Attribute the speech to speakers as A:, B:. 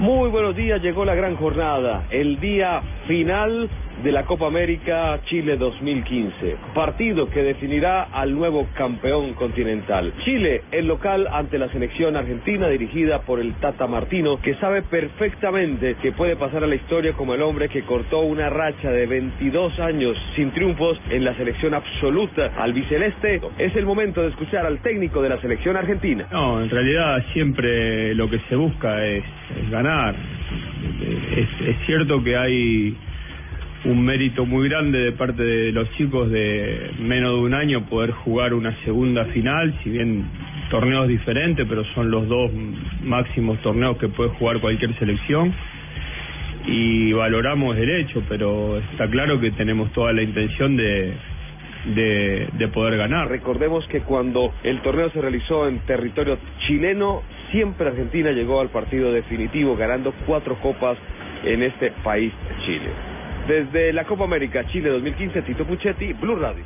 A: Muy buenos días, llegó la gran jornada, el día final de la Copa América Chile 2015, partido que definirá al nuevo campeón continental. Chile, el local ante la selección argentina dirigida por el Tata Martino, que sabe perfectamente que puede pasar a la historia como el hombre que cortó una racha de 22 años sin triunfos en la selección absoluta albiceleste. Es el momento de escuchar al técnico de la selección argentina.
B: No, en realidad siempre lo que se busca es ganar. Es, es cierto que hay un mérito muy grande de parte de los chicos de menos de un año poder jugar una segunda final, si bien torneos diferentes, pero son los dos máximos torneos que puede jugar cualquier selección. Y valoramos el hecho, pero está claro que tenemos toda la intención de, de, de poder ganar.
A: Recordemos que cuando el torneo se realizó en territorio chileno, siempre Argentina llegó al partido definitivo ganando cuatro copas en este país, Chile. Desde la Copa América Chile 2015, Tito Puchetti, Blue Radio.